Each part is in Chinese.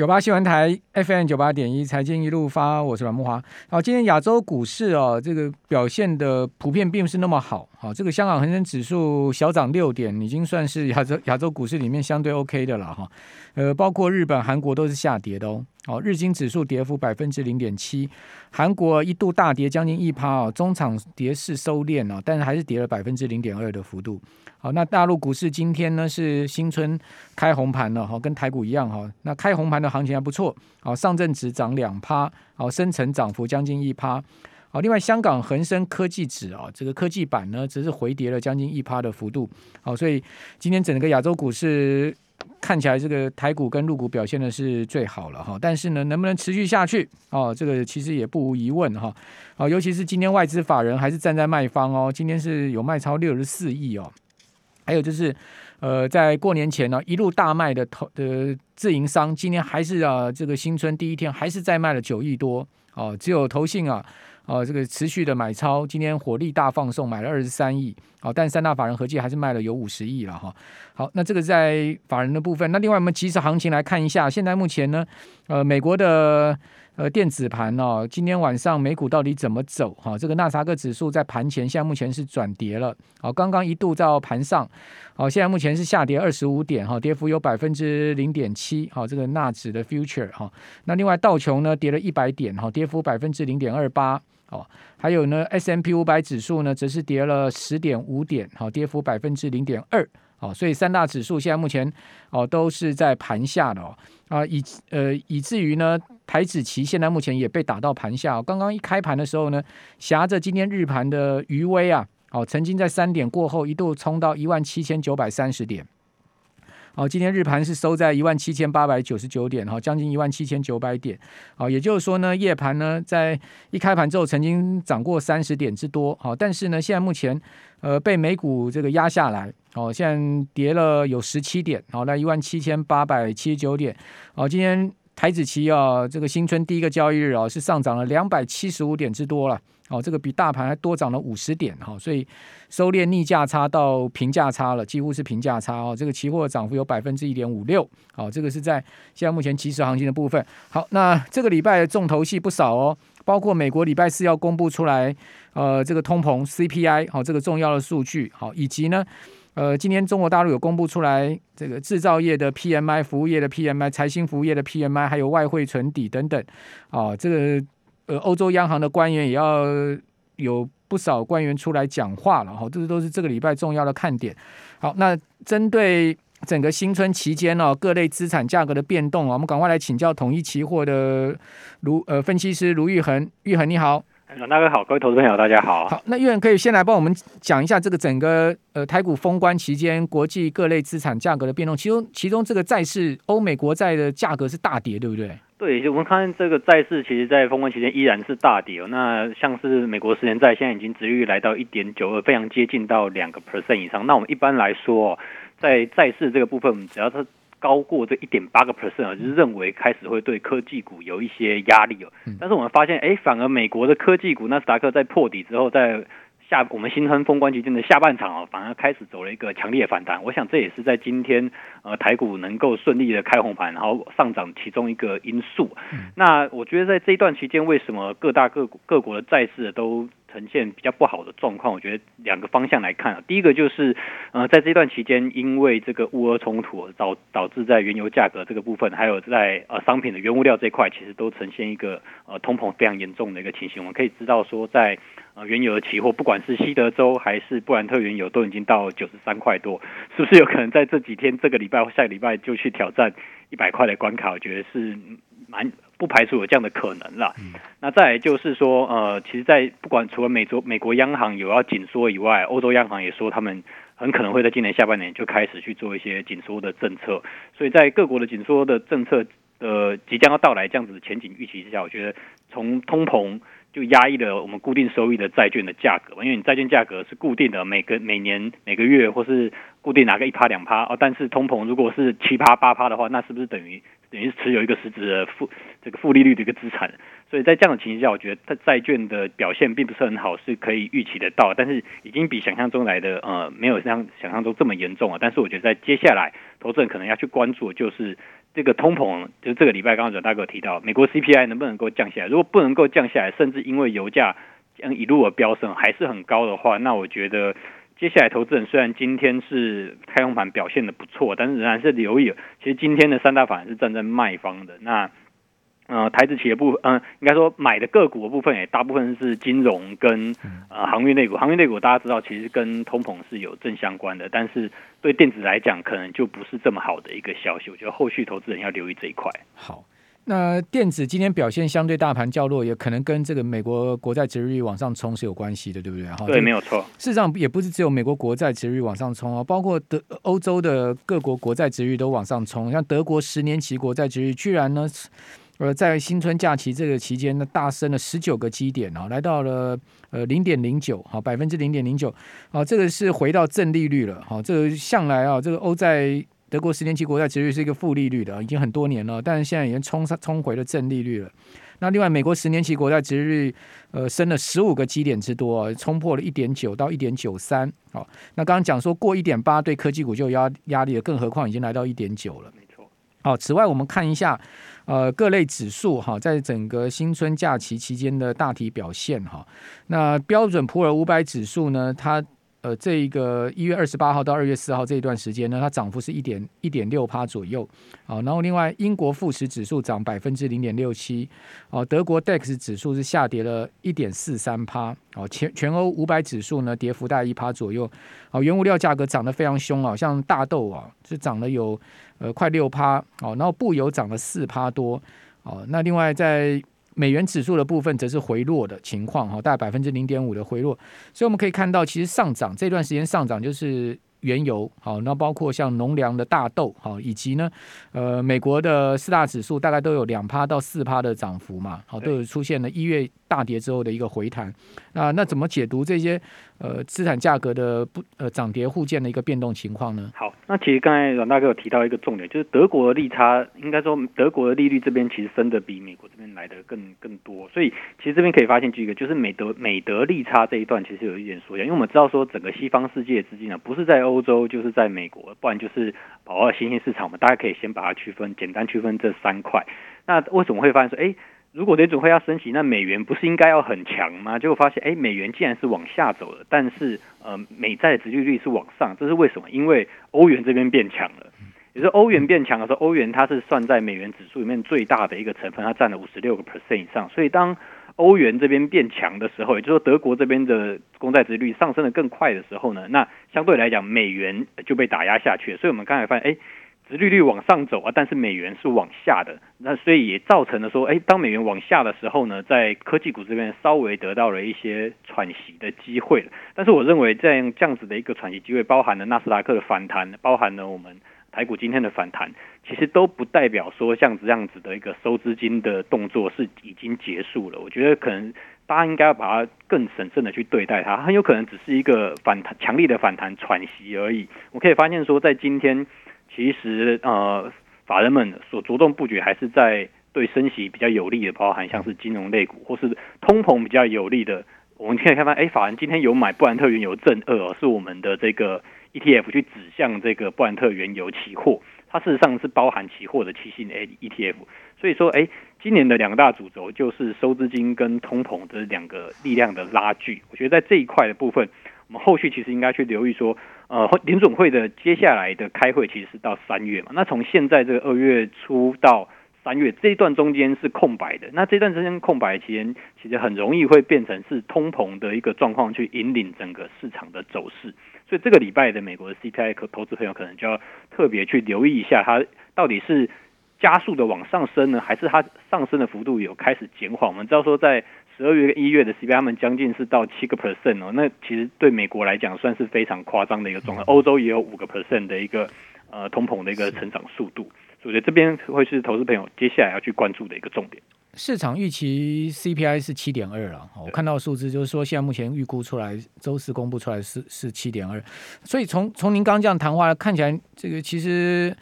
九八新闻台 FM 九八点一财经一路发，我是阮木华。好，今天亚洲股市哦，这个表现的普遍并不是那么好。好，这个香港恒生指数小涨六点，已经算是亚洲亚洲股市里面相对 OK 的了哈。呃，包括日本、韩国都是下跌的哦。好，日经指数跌幅百分之零点七，韩国一度大跌将近一趴哦，中场跌势收敛哦，但是还是跌了百分之零点二的幅度。好，那大陆股市今天呢是新春开红盘了哈，跟台股一样哈。那开红盘的行情还不错，好，上证指涨两趴，好，深成涨幅将近一趴。好，另外香港恒生科技指啊，这个科技板呢只是回跌了将近一趴的幅度。好，所以今天整个亚洲股市看起来这个台股跟陆股表现的是最好了哈。但是呢，能不能持续下去？哦，这个其实也不无疑问哈。好，尤其是今天外资法人还是站在卖方哦，今天是有卖超六十四亿哦。还有就是，呃，在过年前呢，一路大卖的投的自营商，今年还是啊，这个新春第一天还是再卖了九亿多哦。只有投信啊，哦，这个持续的买超，今天火力大放送，买了二十三亿哦。但三大法人合计还是卖了有五十亿了哈。好，那这个在法人的部分，那另外我们即时行情来看一下，现在目前呢，呃，美国的。呃，电子盘哦，今天晚上美股到底怎么走？哈，这个纳斯达克指数在盘前现在目前是转跌了，好，刚刚一度到盘上，好，现在目前是下跌二十五点，哈，跌幅有百分之零点七，好，这个纳指的 future 哈，那另外道琼呢跌了一百点，哈，跌幅百分之零点二八，哦，还有呢，S M P 五百指数呢则是跌了十点五点，好，跌幅百分之零点二。哦，所以三大指数现在目前哦都是在盘下的哦啊，以呃以至于呢台指期现在目前也被打到盘下。刚刚一开盘的时候呢，挟着今天日盘的余威啊，哦曾经在三点过后一度冲到一万七千九百三十点。好，今天日盘是收在一万七千八百九十九点，哈，将近一万七千九百点。好，也就是说呢，夜盘呢在一开盘之后曾经涨过三十点之多，好，但是呢现在目前呃被美股这个压下来，哦，现在跌了有十七点，好，那一万七千八百七十九点。好，今天台指期啊，这个新春第一个交易日啊是上涨了两百七十五点之多了。哦，这个比大盘还多涨了五十点哈，所以收敛逆价差到平价差了，几乎是平价差哦。这个期货涨幅有百分之一点五六，好，这个是在现在目前即时行情的部分。好，那这个礼拜的重头戏不少哦，包括美国礼拜四要公布出来，呃，这个通膨 CPI 好，这个重要的数据好，以及呢，呃，今天中国大陆有公布出来这个制造业的 PMI、服务业的 PMI、财新服务业的 PMI，还有外汇存底等等，啊，这个。呃，欧洲央行的官员也要有不少官员出来讲话了哈，这个都是这个礼拜重要的看点。好，那针对整个新春期间呢，各类资产价格的变动啊，我们赶快来请教统一期货的卢呃分析师卢玉恒，玉恒你好，阮大哥好，各位投资朋友大家好。好，那玉恒可以先来帮我们讲一下这个整个呃台股封关期间国际各类资产价格的变动，其中其中这个债市欧美国债的价格是大跌，对不对？对，我们看这个债市，其实，在封关期间依然是大跌哦。那像是美国十年债，现在已经殖利率来到一点九二，非常接近到两个 percent 以上。那我们一般来说，在债市这个部分，只要它高过这一点八个 percent 啊，就是认为开始会对科技股有一些压力哦。但是我们发现，哎，反而美国的科技股，纳斯达克在破底之后，在下我们新春封关期间的下半场啊，反而开始走了一个强烈反弹。我想这也是在今天呃台股能够顺利的开红盘，然后上涨其中一个因素。那我觉得在这一段期间，为什么各大各各国的债市都呈现比较不好的状况，我觉得两个方向来看啊，第一个就是，呃，在这段期间，因为这个乌俄冲突导导致在原油价格这个部分，还有在呃商品的原物料这一块，其实都呈现一个呃通膨非常严重的一个情形。我们可以知道说，在呃原油的期货，不管是西德州还是布兰特原油，都已经到九十三块多，是不是有可能在这几天、这个礼拜或下个礼拜就去挑战一百块的关卡？我觉得是蛮。不排除有这样的可能了。那再来就是说，呃，其实，在不管除了美洲美国央行有要紧缩以外，欧洲央行也说他们很可能会在今年下半年就开始去做一些紧缩的政策。所以在各国的紧缩的政策呃即将要到来这样子的前景预期之下，我觉得从通膨就压抑了我们固定收益的债券的价格，因为你债券价格是固定的，每个每年每个月或是固定拿个一趴两趴哦，但是通膨如果是七趴八趴的话，那是不是等于？等于是持有一个实质的负这个负利率的一个资产。所以在这样的情形下，我觉得它债券的表现并不是很好，是可以预期得到，但是已经比想象中来的呃没有像想象中这么严重了。但是我觉得在接下来，投资人可能要去关注的就是这个通膨，就是这个礼拜刚刚阮大哥提到，美国 CPI 能不能够降下来？如果不能够降下来，甚至因为油价将一路的飙升还是很高的话，那我觉得接下来投资人虽然今天是开红盘表现的不错，但是仍然是留意，其实今天的三大法人是站在卖方的那。呃，台资企业部分，嗯、呃，应该说买的个股的部分也大部分是金融跟呃航运类股，航运类股大家知道其实跟通膨是有正相关的，但是对电子来讲可能就不是这么好的一个消息，我觉得后续投资人要留意这一块。好，那电子今天表现相对大盘较弱，也可能跟这个美国国债殖利率往上冲是有关系的，对不对？哈，对，没有错。事实上也不是只有美国国债殖利率往上冲哦，包括德欧洲的各国国债殖利率都往上冲，像德国十年期国债殖利率居然呢。呃，在新春假期这个期间呢，大升了十九个基点啊，来到了呃零点零九，好百分之零点零九，好，这个是回到正利率了，好，这个向来啊，这个欧债德国十年期国债殖利率是一个负利率的，已经很多年了，但是现在已经冲上冲回了正利率了。那另外，美国十年期国债殖率呃升了十五个基点之多，冲破了一点九到一点九三，好，那刚刚讲说过一点八对科技股就有压压力了，更何况已经来到一点九了。没错好，此外我们看一下，呃，各类指数哈，在整个新春假期期间的大体表现哈。那标准普尔五百指数呢，它。呃，这一个一月二十八号到二月四号这一段时间呢，它涨幅是一点一点六趴左右。好，然后另外英国富时指数涨百分之零点六七。哦，德国 DAX 指数是下跌了一点四三趴。哦，全全欧五百指数呢，跌幅大概一趴左右。哦，原物料价格涨得非常凶啊，像大豆啊，是涨了有呃快六趴。哦，然后布油涨了四趴多。哦，那另外在美元指数的部分则是回落的情况，哈，大概百分之零点五的回落，所以我们可以看到，其实上涨这段时间上涨就是。原油好，那包括像农粮的大豆好，以及呢，呃，美国的四大指数大概都有两趴到四趴的涨幅嘛，好，都有出现了一月大跌之后的一个回弹。那那怎么解读这些呃资产价格的不呃涨跌互见的一个变动情况呢？好，那其实刚才阮大哥有提到一个重点，就是德国的利差，应该说德国的利率这边其实升的比美国这边来的更更多，所以其实这边可以发现几个，就是美德美德利差这一段其实有一点缩小，因为我们知道说整个西方世界资金啊不是在。欧欧洲就是在美国，不然就是跑到新兴市场。我们大家可以先把它区分，简单区分这三块。那为什么会发现说，哎，如果联准会要升息，那美元不是应该要很强吗？结果发现，哎，美元竟然是往下走了，但是呃，美债的殖利率是往上，这是为什么？因为欧元这边变强了。也是欧元变强的时候，欧元它是算在美元指数里面最大的一个成分，它占了五十六个 percent 以上。所以当欧元这边变强的时候，也就是说德国这边的公债殖率上升得更快的时候呢，那相对来讲美元就被打压下去。所以我们刚才发现，哎，殖利率往上走啊，但是美元是往下的，那所以也造成了说，哎，当美元往下的时候呢，在科技股这边稍微得到了一些喘息的机会。但是我认为这样这样子的一个喘息机会，包含了纳斯达克的反弹，包含了我们。台股今天的反弹，其实都不代表说像这样子的一个收资金的动作是已经结束了。我觉得可能大家应该要把它更审慎的去对待它，很有可能只是一个反弹、强力的反弹喘息而已。我可以发现说，在今天其实呃，法人们所着重布局还是在对升息比较有利的，包含像是金融类股或是通膨比较有利的。我们可以看到，哎，法人今天有买布兰特原油正二哦，是我们的这个。ETF 去指向这个布兰特原油期货，它事实上是包含期货的期性 ETF，所以说，哎，今年的两大主轴就是收资金跟通膨这两个力量的拉锯。我觉得在这一块的部分，我们后续其实应该去留意说，呃，联准会的接下来的开会其实是到三月嘛，那从现在这个二月初到三月这一段中间是空白的，那这段时间空白期间，其实很容易会变成是通膨的一个状况去引领整个市场的走势。所以这个礼拜的美国的 CPI，可投资朋友可能就要特别去留意一下，它到底是加速的往上升呢，还是它上升的幅度有开始减缓？我们知道说，在十二月跟一月的 CPI，他们将近是到七个 percent 哦，那其实对美国来讲算是非常夸张的一个状况。欧洲也有五个 percent 的一个呃通膨的一个成长速度，所以我觉得这边会是投资朋友接下来要去关注的一个重点。市场预期 CPI 是七点二了，我看到数字就是说，现在目前预估出来，周四公布出来是是七点二，所以从从您刚刚这样谈话看起来，这个其实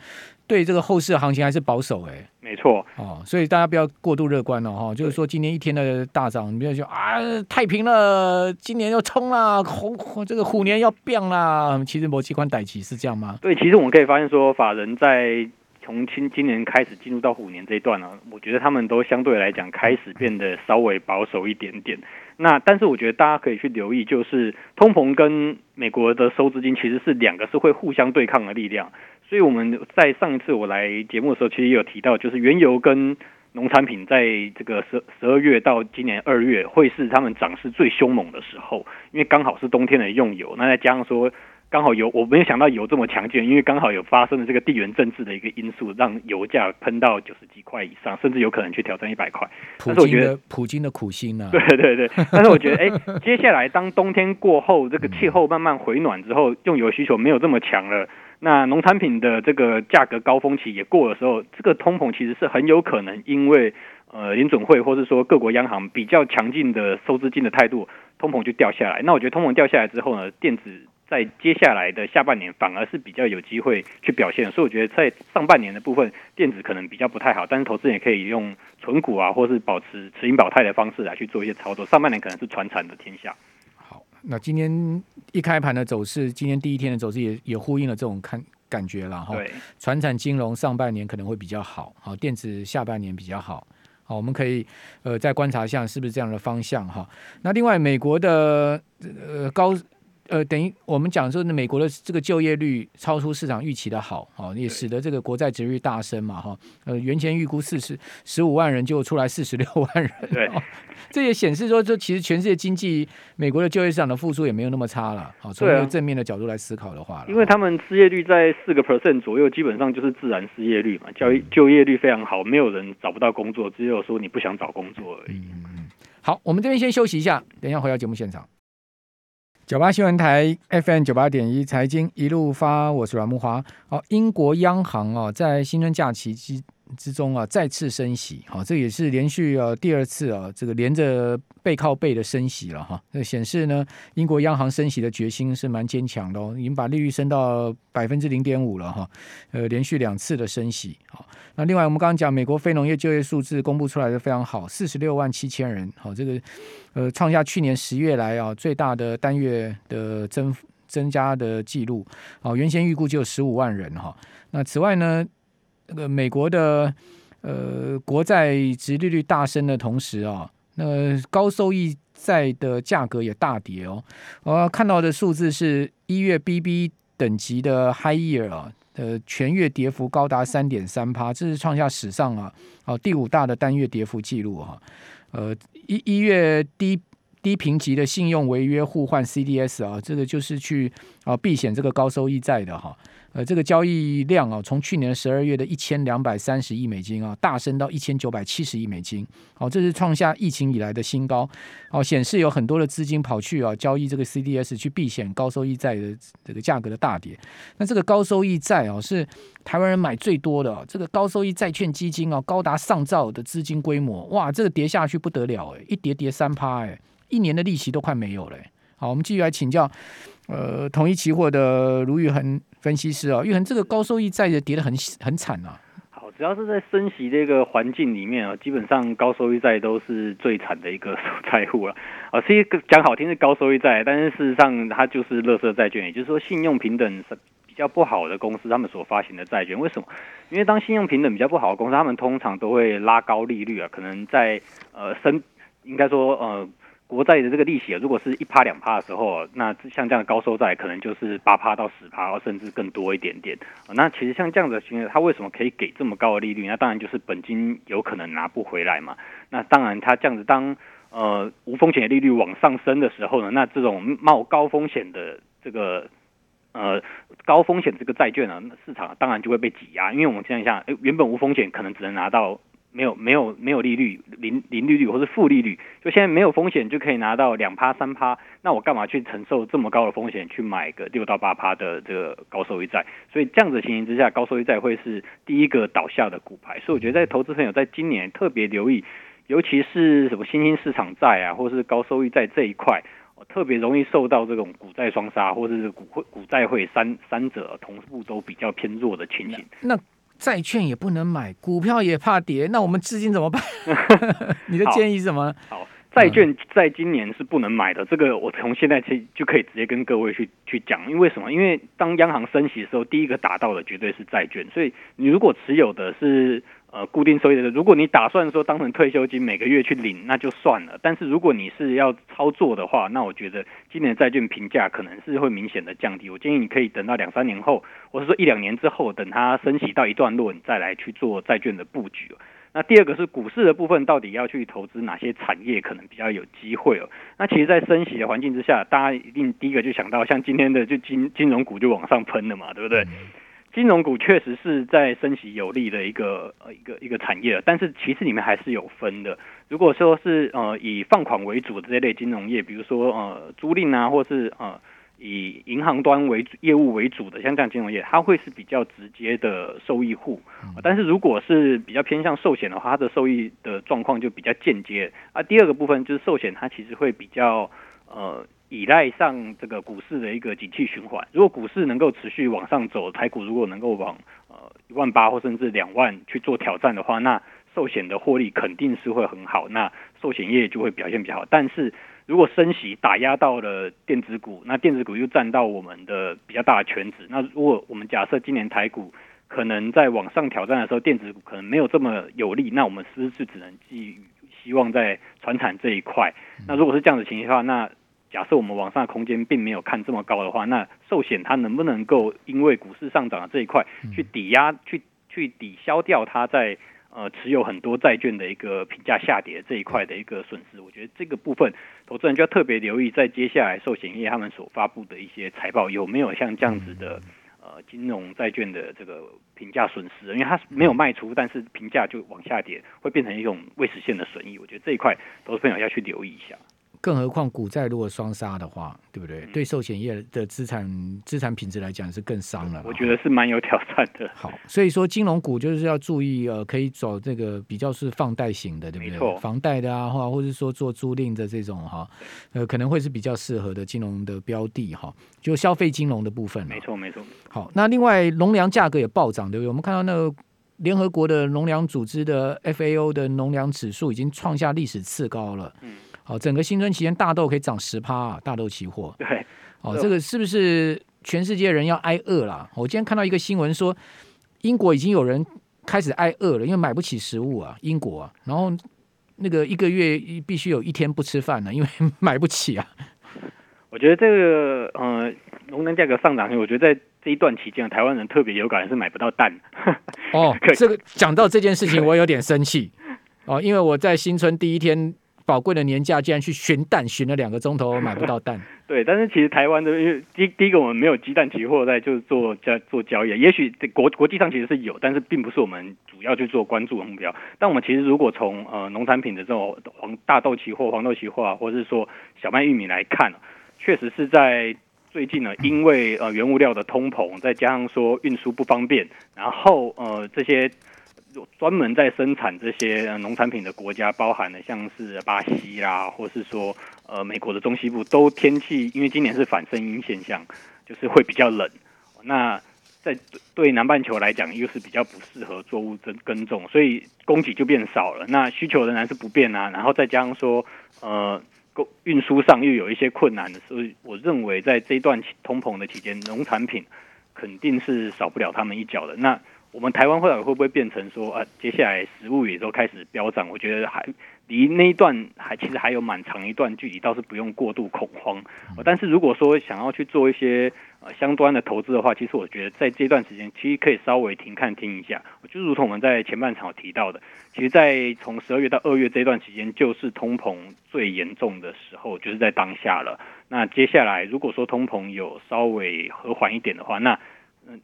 对这个后市的行情还是保守哎、欸。没错哦，所以大家不要过度乐观了哈。就是说今天一天的大涨，你不要说啊太平了，今年要冲了，虎这个虎年要变啦。其实某几款代期是这样吗？对，其实我们可以发现说，法人在从今今年开始进入到虎年这一段呢，我觉得他们都相对来讲开始变得稍微保守一点点。那但是我觉得大家可以去留意，就是通膨跟美国的收资金其实是两个是会互相对抗的力量。所以我们在上一次我来节目的时候，其实也有提到，就是原油跟农产品在这个十十二月到今年二月会是他们涨势最凶猛的时候，因为刚好是冬天的用油，那再加上说刚好有，我没有想到油这么强劲，因为刚好有发生了这个地缘政治的一个因素，让油价喷到九十几块以上，甚至有可能去挑战一百块。普京的普京的苦心啊，对 对对。但是我觉得，哎，接下来当冬天过后，这个气候慢慢回暖之后，用油需求没有这么强了。那农产品的这个价格高峰期也过的时候，这个通膨其实是很有可能因为呃联准会或是说各国央行比较强劲的收资金的态度，通膨就掉下来。那我觉得通膨掉下来之后呢，电子在接下来的下半年反而是比较有机会去表现。所以我觉得在上半年的部分，电子可能比较不太好，但是投资人也可以用存股啊，或是保持持盈保泰的方式来去做一些操作。上半年可能是传产的天下。好那今天一开盘的走势，今天第一天的走势也也呼应了这种看感觉了哈。对，传产金融上半年可能会比较好，好，电子下半年比较好，好，我们可以呃再观察一下是不是这样的方向哈。那另外美国的呃高。呃，等于我们讲说，美国的这个就业率超出市场预期的好，哦，也使得这个国债值率大升嘛，哈，呃，原先预估四十十五万人，就出来四十六万人，对，哦，这也显示说，这其实全世界经济，美国的就业市场的复苏也没有那么差了，好，从一个正面的角度来思考的话，因为他们失业率在四个 percent 左右，基本上就是自然失业率嘛，就业就业率非常好，没有人找不到工作，只有说你不想找工作而已。嗯，好，我们这边先休息一下，等一下回到节目现场。九八新闻台 FM 九八点一财经一路发，我是阮慕华。哦，英国央行哦，在新春假期之之中啊，再次升息，好，这也是连续啊第二次啊，这个连着背靠背的升息了哈。这显示呢，英国央行升息的决心是蛮坚强的哦，已经把利率升到百分之零点五了哈。呃，连续两次的升息。好，那另外我们刚刚讲美国非农业就业数字公布出来的非常好，四十六万七千人，好，这个。呃，创下去年十月来啊最大的单月的增增加的记录。哦，原先预估就有十五万人哈。那此外呢，那个美国的呃国债殖利率大升的同时啊，那高收益债的价格也大跌哦。我看到的数字是一月 BB 等级的 High Year 啊，呃全月跌幅高达三点三趴，这是创下史上啊哦第五大的单月跌幅记录哈。呃，一一月低低评级的信用违约互换 CDS 啊，这个就是去啊避险这个高收益债的哈。呃，这个交易量啊，从去年十二月的一千两百三十亿美金啊，大升到一千九百七十亿美金。好，这是创下疫情以来的新高。好，显示有很多的资金跑去啊交易这个 CDS 去避险高收益债的这个价格的大跌。那这个高收益债啊，是台湾人买最多的啊。这个高收益债券基金啊，高达上兆的资金规模。哇，这个跌下去不得了哎，一跌跌三趴哎，一年的利息都快没有了。好，我们继续来请教。呃，统一期货的卢昱衡分析师啊，昱衡这个高收益债的跌得很很惨啊。好，只要是在升息这个环境里面啊，基本上高收益债都是最惨的一个受灾户了。啊，其实讲好听是高收益债，但是事实上它就是垃圾债券，也就是说信用平等是比较不好的公司，他们所发行的债券。为什么？因为当信用平等比较不好的公司，他们通常都会拉高利率啊，可能在呃升，应该说呃。国债的这个利息，如果是一趴两趴的时候，那像这样的高收债可能就是八趴到十趴，甚至更多一点点。那其实像这样的情况，它为什么可以给这么高的利率？那当然就是本金有可能拿不回来嘛。那当然，它这样子当呃无风险的利率往上升的时候呢，那这种冒高风险的这个呃高风险这个债券呢，市场当然就会被挤压。因为我们想一下，原本无风险可能只能拿到。没有没有没有利率，零零利率或是负利率，就现在没有风险就可以拿到两趴三趴，那我干嘛去承受这么高的风险去买个六到八趴的这个高收益债？所以这样子情形之下，高收益债会是第一个倒下的骨牌。所以我觉得在投资朋友在今年特别留意，尤其是什么新兴市场债啊，或是高收益债这一块，特别容易受到这种股债双杀，或者是股股债会三三者同步都比较偏弱的情形。那债券也不能买，股票也怕跌，那我们资金怎么办？你的建议是什么？好，好，债券在今年是不能买的，这个我从现在起就可以直接跟各位去去讲，因为什么？因为当央行升息的时候，第一个打到的绝对是债券，所以你如果持有的是。呃，固定收益的，如果你打算说当成退休金每个月去领，那就算了。但是如果你是要操作的话，那我觉得今年债券评价可能是会明显的降低。我建议你可以等到两三年后，或是说一两年之后，等它升息到一段落，你再来去做债券的布局。那第二个是股市的部分，到底要去投资哪些产业可能比较有机会哦？那其实，在升息的环境之下，大家一定第一个就想到像今天的就金金融股就往上喷了嘛，对不对？金融股确实是在升息有利的一个呃一个一个产业，但是其实里面还是有分的。如果说是呃以放款为主的这类金融业，比如说呃租赁啊，或是呃以银行端为主业务为主的，像这样金融业，它会是比较直接的受益户。但是如果是比较偏向寿险的话，它的受益的状况就比较间接。啊，第二个部分就是寿险，它其实会比较呃。依赖上这个股市的一个景气循环，如果股市能够持续往上走，台股如果能够往呃一万八或甚至两万去做挑战的话，那寿险的获利肯定是会很好，那寿险业就会表现比较好。但是如果升息打压到了电子股，那电子股又占到我们的比较大的权值，那如果我们假设今年台股可能在往上挑战的时候，电子股可能没有这么有利，那我们是不是只能寄希望在传产这一块？那如果是这样的情形的话，那假设我们往上的空间并没有看这么高的话，那寿险它能不能够因为股市上涨的这一块去抵押、去去抵消掉它在呃持有很多债券的一个评价下跌这一块的一个损失？我觉得这个部分投资人就要特别留意，在接下来寿险业他们所发布的一些财报有没有像这样子的呃金融债券的这个评价损失？因为它没有卖出，但是评价就往下跌，会变成一种未实现的损益。我觉得这一块投资朋友要去留意一下。更何况股债如果双杀的话，对不对？对寿险业的资产资产品质来讲是更伤了。我觉得是蛮有挑战的。好，所以说金融股就是要注意，呃，可以走这个比较是放贷型的，对不对？房贷的啊，或或者说做租赁的这种哈，呃，可能会是比较适合的金融的标的哈，就消费金融的部分。没错，没错。好，那另外农粮价格也暴涨，对不对？我们看到那个联合国的农粮组织的 FAO 的农粮指数已经创下历史次高了。嗯。好，整个新春期间大豆可以涨十趴啊，大豆期货。对，哦，这个是不是全世界人要挨饿了？我今天看到一个新闻说，英国已经有人开始挨饿了，因为买不起食物啊，英国啊，然后那个一个月必须有一天不吃饭了，因为 买不起啊。我觉得这个呃，农粮价格上涨，我觉得在这一段期间，台湾人特别有感是买不到蛋。哦，这个讲到这件事情，我有点生气哦，因为我在新春第一天。宝贵的年假，竟然去寻蛋，寻了两个钟头，买不到蛋。对，但是其实台湾的，因为第第一个我们没有鸡蛋期货在就是做交做交易，也许国国际上其实是有，但是并不是我们主要去做关注的目标。但我们其实如果从呃农产品的这种黄大豆期货、黄豆期货啊，或者是说小麦、玉米来看，确实是在最近呢，因为呃原物料的通膨，再加上说运输不方便，然后呃这些。专门在生产这些农产品的国家，包含了像是巴西啦，或是说呃美国的中西部，都天气因为今年是反圣婴现象，就是会比较冷。那在对南半球来讲，又是比较不适合作物耕耕种，所以供给就变少了。那需求仍然是不变啊。然后再加上说呃运输上又有一些困难的，所以我认为在这一段通膨的期间，农产品肯定是少不了他们一脚的。那我们台湾会会不会变成说呃，接下来食物也都开始飙涨？我觉得还离那一段还其实还有蛮长一段距离，倒是不用过度恐慌。但是如果说想要去做一些呃相关的投资的话，其实我觉得在这段时间其实可以稍微停看听一下。就如同我们在前半场提到的，其实，在从十二月到二月这段期间，就是通膨最严重的时候，就是在当下了。那接下来如果说通膨有稍微和缓一点的话，那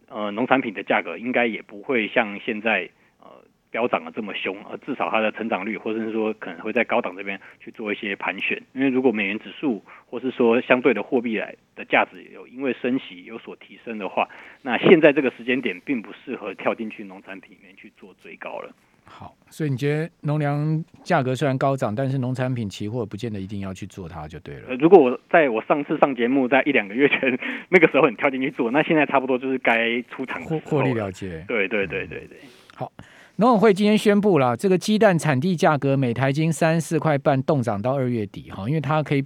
呃，农产品的价格应该也不会像现在呃飙涨的这么凶，而至少它的成长率，或者是说可能会在高档这边去做一些盘旋。因为如果美元指数或是说相对的货币来的价值有因为升息有所提升的话，那现在这个时间点并不适合跳进去农产品里面去做追高了。好，所以你觉得农粮价格虽然高涨，但是农产品期货不见得一定要去做它就对了。呃如果我在我上次上节目在一两个月前那个时候你跳进去做，那现在差不多就是该出场获获利了结。对对对对对。好，农委会今天宣布了，这个鸡蛋产地价格每台斤三四块半冻涨到二月底哈，因为它可以，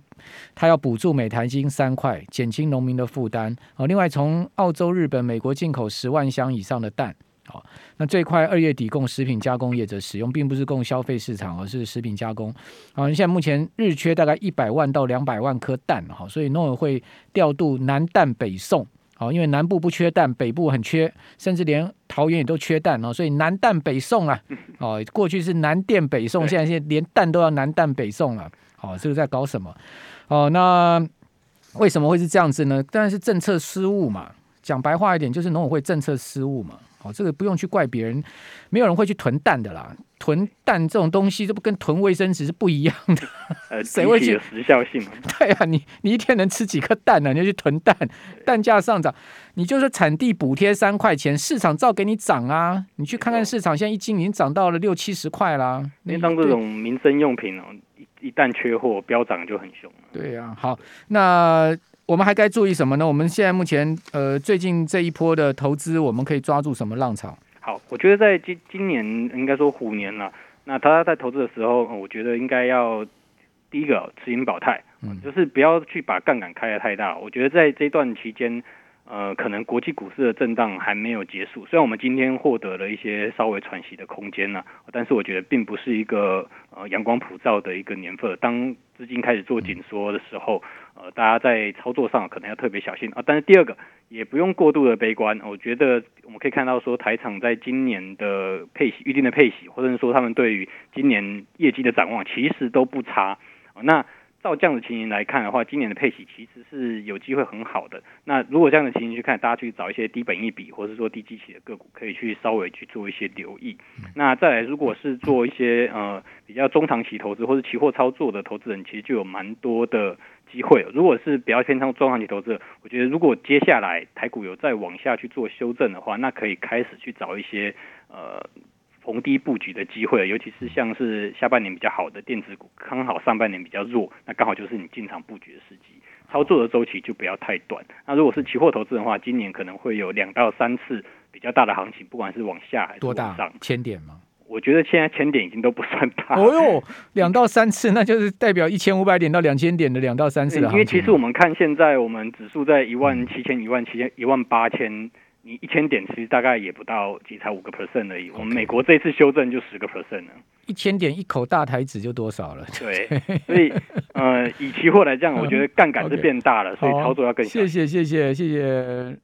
它要补助每台斤三块，减轻农民的负担。好，另外从澳洲、日本、美国进口十万箱以上的蛋。好，那这块二月底供食品加工业者使用，并不是供消费市场，而是食品加工。好，现在目前日缺大概一百万到两百万颗蛋，好，所以农委会调度南蛋北送。好，因为南部不缺蛋，北部很缺，甚至连桃园也都缺蛋哦，所以南蛋北送啊。哦，过去是南电北送，现在现在连蛋都要南蛋北送了。好，这个在搞什么？哦，那为什么会是这样子呢？当然是政策失误嘛。讲白话一点，就是农委会政策失误嘛。好，这个不用去怪别人，没有人会去囤蛋的啦。囤蛋这种东西，这不跟囤卫生纸是不一样的。呃，谁会去？时效性。对啊，你你一天能吃几颗蛋呢？你就去囤蛋，蛋价上涨，你就说产地补贴三块钱，市场照给你涨啊。你去看看市场，现在一斤已经涨到了六七十块啦。那当这种民生用品哦，一一旦缺货，飙涨就很凶。对呀、啊，好，那。我们还该注意什么呢？我们现在目前呃，最近这一波的投资，我们可以抓住什么浪潮？好，我觉得在今今年应该说虎年了。那他在投资的时候，我觉得应该要第一个持盈保泰，嗯，就是不要去把杠杆开得太大。我觉得在这段期间。呃，可能国际股市的震荡还没有结束，虽然我们今天获得了一些稍微喘息的空间呢、但是我觉得并不是一个呃阳光普照的一个年份。当资金开始做紧缩的时候，呃，大家在操作上可能要特别小心啊。但是第二个，也不用过度的悲观。我觉得我们可以看到说，台厂在今年的配息预定的配息，或者是说他们对于今年业绩的展望，其实都不差。那照这样的情形来看的话，今年的配息其实是有机会很好的。那如果这样的情形去看，大家去找一些低本益比或者是说低基期的个股，可以去稍微去做一些留意。那再来，如果是做一些呃比较中长期投资或者期货操作的投资人，其实就有蛮多的机会。如果是比较偏向中长期投资，我觉得如果接下来台股有再往下去做修正的话，那可以开始去找一些呃。逢低布局的机会，尤其是像是下半年比较好的电子股，刚好上半年比较弱，那刚好就是你进场布局的时机。操作的周期就不要太短。那如果是期货投资的话，今年可能会有两到三次比较大的行情，不管是往下还是往上。多大？千点吗？我觉得现在千点已经都不算大。哦哟，两到三次，那就是代表一千五百点到两千点的两到三次的行情。因为其实我们看现在我们指数在一万七千、一万七千、一万八千。你一千点其实大概也不到几，才五个 percent 而已。我们美国这一次修正就十个 percent 了。一千点一口大台子就多少了？对，所以呃，以期货来讲，我觉得杠杆是变大了.所以操作要更小。谢谢谢谢谢谢。